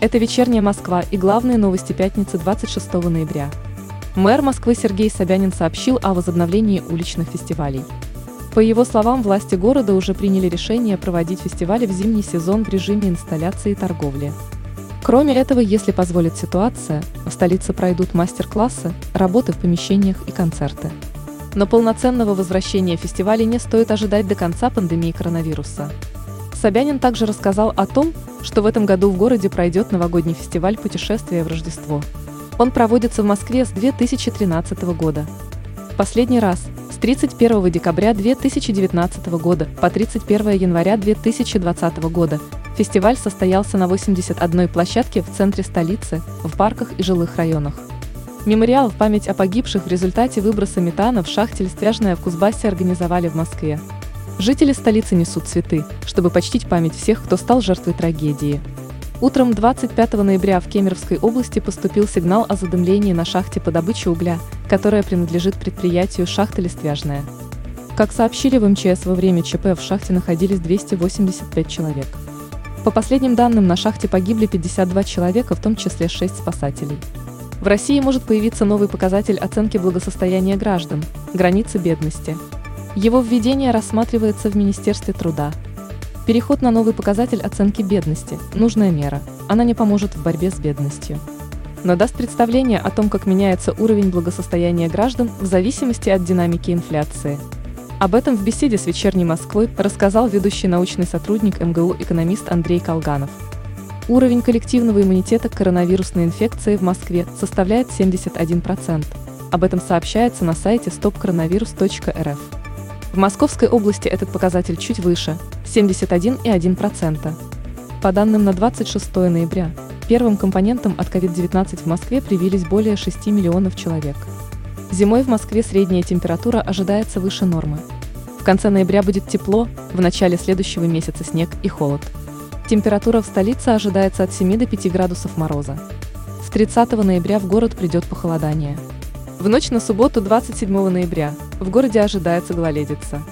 Это «Вечерняя Москва» и главные новости пятницы 26 ноября. Мэр Москвы Сергей Собянин сообщил о возобновлении уличных фестивалей. По его словам, власти города уже приняли решение проводить фестивали в зимний сезон в режиме инсталляции и торговли. Кроме этого, если позволит ситуация, в столице пройдут мастер-классы, работы в помещениях и концерты. Но полноценного возвращения фестивалей не стоит ожидать до конца пандемии коронавируса. Собянин также рассказал о том, что в этом году в городе пройдет новогодний фестиваль путешествия в Рождество. Он проводится в Москве с 2013 года. Последний раз с 31 декабря 2019 года по 31 января 2020 года фестиваль состоялся на 81 площадке в центре столицы, в парках и жилых районах. Мемориал в память о погибших в результате выброса метана в шахте Листвяжная в Кузбассе организовали в Москве. Жители столицы несут цветы, чтобы почтить память всех, кто стал жертвой трагедии. Утром 25 ноября в Кемеровской области поступил сигнал о задымлении на шахте по добыче угля, которая принадлежит предприятию «Шахта Листвяжная». Как сообщили в МЧС, во время ЧП в шахте находились 285 человек. По последним данным, на шахте погибли 52 человека, в том числе 6 спасателей. В России может появиться новый показатель оценки благосостояния граждан – границы бедности – его введение рассматривается в Министерстве труда. Переход на новый показатель оценки бедности – нужная мера. Она не поможет в борьбе с бедностью. Но даст представление о том, как меняется уровень благосостояния граждан в зависимости от динамики инфляции. Об этом в беседе с «Вечерней Москвой» рассказал ведущий научный сотрудник МГУ экономист Андрей Колганов. Уровень коллективного иммунитета к коронавирусной инфекции в Москве составляет 71%. Об этом сообщается на сайте stopcoronavirus.rf. В Московской области этот показатель чуть выше – 71,1%. По данным на 26 ноября, первым компонентом от COVID-19 в Москве привились более 6 миллионов человек. Зимой в Москве средняя температура ожидается выше нормы. В конце ноября будет тепло, в начале следующего месяца снег и холод. Температура в столице ожидается от 7 до 5 градусов мороза. С 30 ноября в город придет похолодание. В ночь на субботу 27 ноября в городе ожидается гололедица.